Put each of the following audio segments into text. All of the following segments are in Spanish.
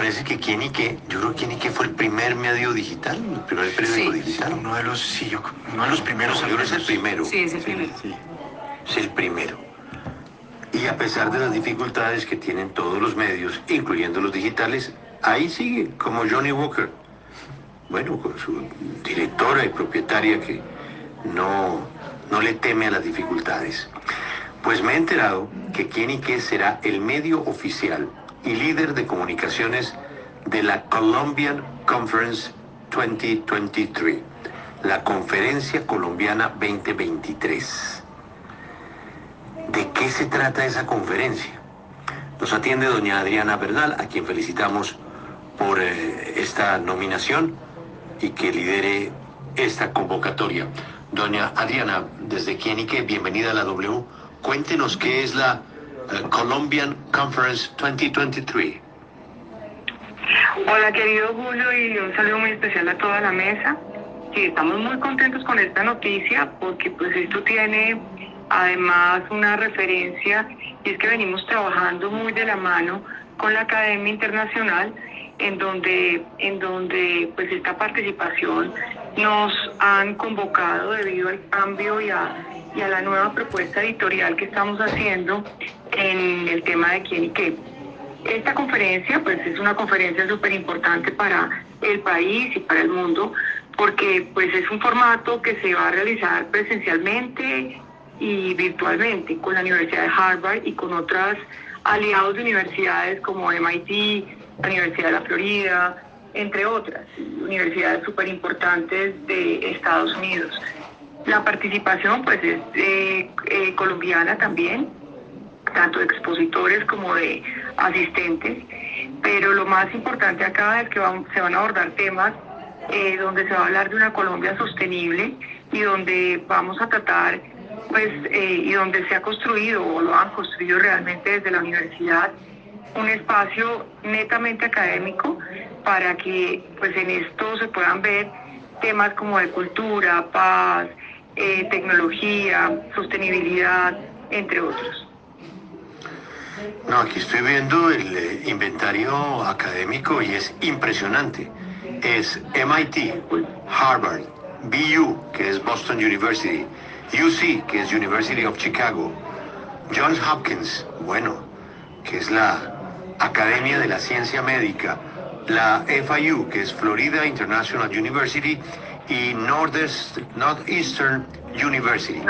parece que quién y qué, yo creo que quién y qué fue el primer medio digital, el primer periódico Sí. digital. Uno de los, sí, yo, uno de los primeros. Yo creo que es el primero. Sí, es el primero. Sí. Es el primero. Y a pesar de las dificultades que tienen todos los medios, incluyendo los digitales, ahí sigue, como Johnny Walker. Bueno, con su directora y propietaria que no, no le teme a las dificultades. Pues me he enterado que quién y qué será el medio oficial y líder de comunicaciones de la Colombian Conference 2023, la Conferencia Colombiana 2023. ¿De qué se trata esa conferencia? Nos atiende doña Adriana Bernal, a quien felicitamos por eh, esta nominación y que lidere esta convocatoria. Doña Adriana, desde qué, bienvenida a la W. Cuéntenos qué es la Colombian Conference 2023. Hola querido Julio y un saludo muy especial a toda la mesa. Sí, estamos muy contentos con esta noticia porque pues esto tiene además una referencia y es que venimos trabajando muy de la mano con la Academia Internacional en donde en donde pues esta participación nos han convocado debido al cambio y a, y a la nueva propuesta editorial que estamos haciendo en el tema de quién y qué. Esta conferencia, pues es una conferencia súper importante para el país y para el mundo, porque pues es un formato que se va a realizar presencialmente y virtualmente con la Universidad de Harvard y con otras aliados de universidades como MIT, la Universidad de la Florida, entre otras universidades súper importantes de Estados Unidos. La participación pues es eh, eh, colombiana también, tanto de expositores como de asistentes, pero lo más importante acá es que se van a abordar temas eh, donde se va a hablar de una Colombia sostenible y donde vamos a tratar, pues, eh, y donde se ha construido o lo han construido realmente desde la universidad un espacio netamente académico para que, pues, en esto se puedan ver temas como de cultura, paz, eh, tecnología, sostenibilidad, entre otros. No, aquí estoy viendo el eh, inventario académico y es impresionante. Es MIT, Harvard, BU, que es Boston University, UC, que es University of Chicago, Johns Hopkins, bueno, que es la Academia de la Ciencia Médica, la FIU, que es Florida International University, y Northeast- Northeastern University.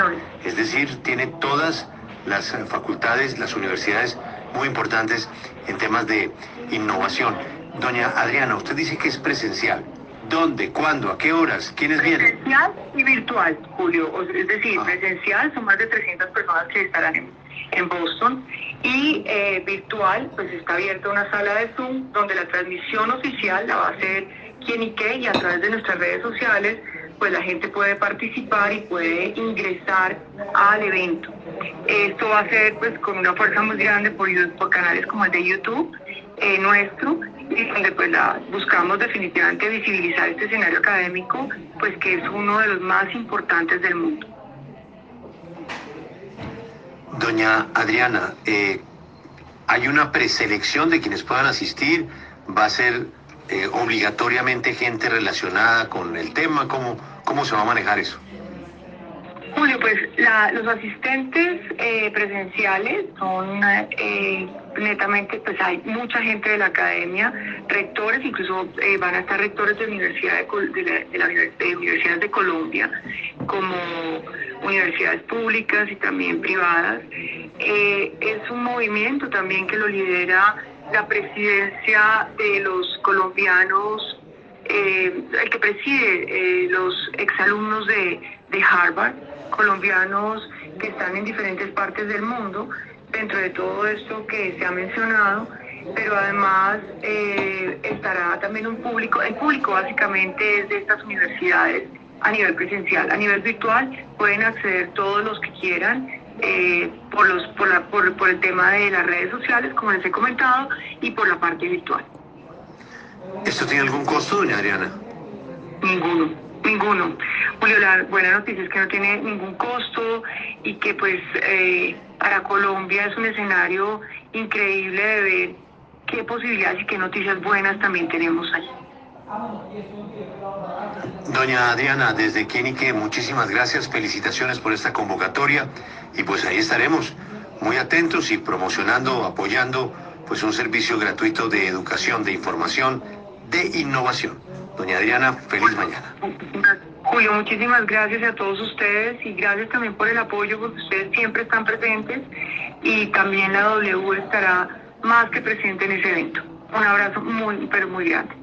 Es decir, tiene todas las eh, facultades, las universidades muy importantes en temas de innovación. Doña Adriana, usted dice que es presencial. ¿Dónde? ¿Cuándo? ¿A qué horas? ¿Quiénes vienen? Presencial y virtual, Julio. Es decir, Ah. presencial son más de 300 personas que estarán en, en Boston y eh, virtual, pues está abierta una sala de Zoom donde la transmisión oficial la va a hacer quien y qué y a través de nuestras redes sociales pues la gente puede participar y puede ingresar al evento. Esto va a ser pues con una fuerza muy grande por, por canales como el de YouTube eh, nuestro y donde pues la, buscamos definitivamente visibilizar este escenario académico pues que es uno de los más importantes del mundo. Doña Adriana, eh, ¿hay una preselección de quienes puedan asistir? ¿Va a ser eh, obligatoriamente gente relacionada con el tema? ¿Cómo, ¿Cómo se va a manejar eso? Julio, pues la- los asistentes eh, presenciales son eh, netamente, pues hay mucha gente de la academia, rectores, incluso eh, van a estar rectores de, universidad de, la- de de universidades de Colombia, como universidades públicas y también privadas. Es un movimiento también que lo lidera la presidencia de los colombianos eh, el que preside eh, los exalumnos de, de Harvard, colombianos que están en diferentes partes del mundo, dentro de todo esto que se ha mencionado, pero además eh, estará también un público, el público básicamente es de estas universidades a nivel presencial, a nivel virtual pueden acceder todos los que quieran por, los, por, la, por, por el tema de las redes sociales, como les he comentado, y por la parte virtual. ¿Esto tiene algún costo, doña Adriana? Ninguno, ninguno. Julio, la buena noticia es que no tiene ningún costo y que pues eh, para Colombia es un escenario increíble de ver qué posibilidades y qué noticias buenas también tenemos ahí. Doña Adriana, desde Quenique, muchísimas gracias, felicitaciones por esta convocatoria y pues ahí estaremos muy atentos y promocionando, apoyando pues un servicio gratuito de educación, de información, de innovación. Doña Adriana, feliz mañana. Julio, muchísimas gracias a todos ustedes y gracias también por el apoyo porque ustedes siempre están presentes y también la W estará más que presente en ese evento. Un abrazo muy, pero muy grande.